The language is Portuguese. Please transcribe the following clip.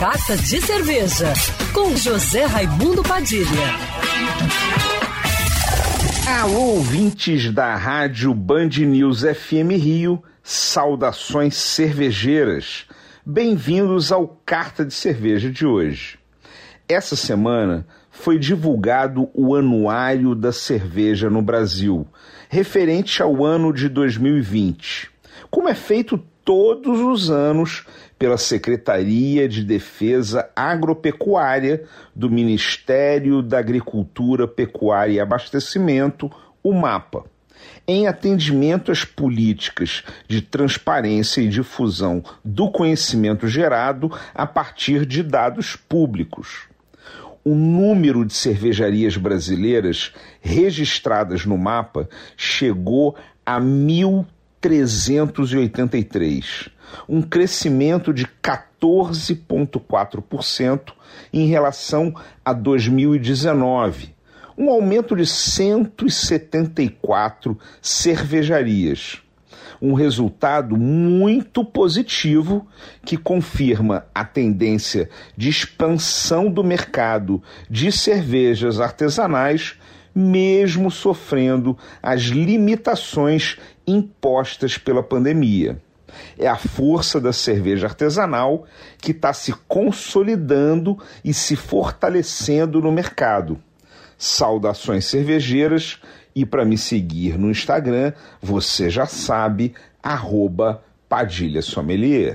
Carta de Cerveja, com José Raimundo Padilha. Alô, ouvintes da Rádio Band News FM Rio, saudações cervejeiras. Bem-vindos ao Carta de Cerveja de hoje. Essa semana foi divulgado o Anuário da Cerveja no Brasil, referente ao ano de 2020. Como é feito todos os anos pela Secretaria de Defesa Agropecuária do Ministério da Agricultura, Pecuária e Abastecimento, o MAPA, em atendimento às políticas de transparência e difusão do conhecimento gerado a partir de dados públicos. O número de cervejarias brasileiras registradas no mapa chegou a 1.383, um crescimento de 14,4% em relação a 2019, um aumento de 174 cervejarias. Um resultado muito positivo que confirma a tendência de expansão do mercado de cervejas artesanais, mesmo sofrendo as limitações impostas pela pandemia. É a força da cerveja artesanal que está se consolidando e se fortalecendo no mercado. Saudações cervejeiras e para me seguir no Instagram, você já sabe, arroba Padilha Sommelier.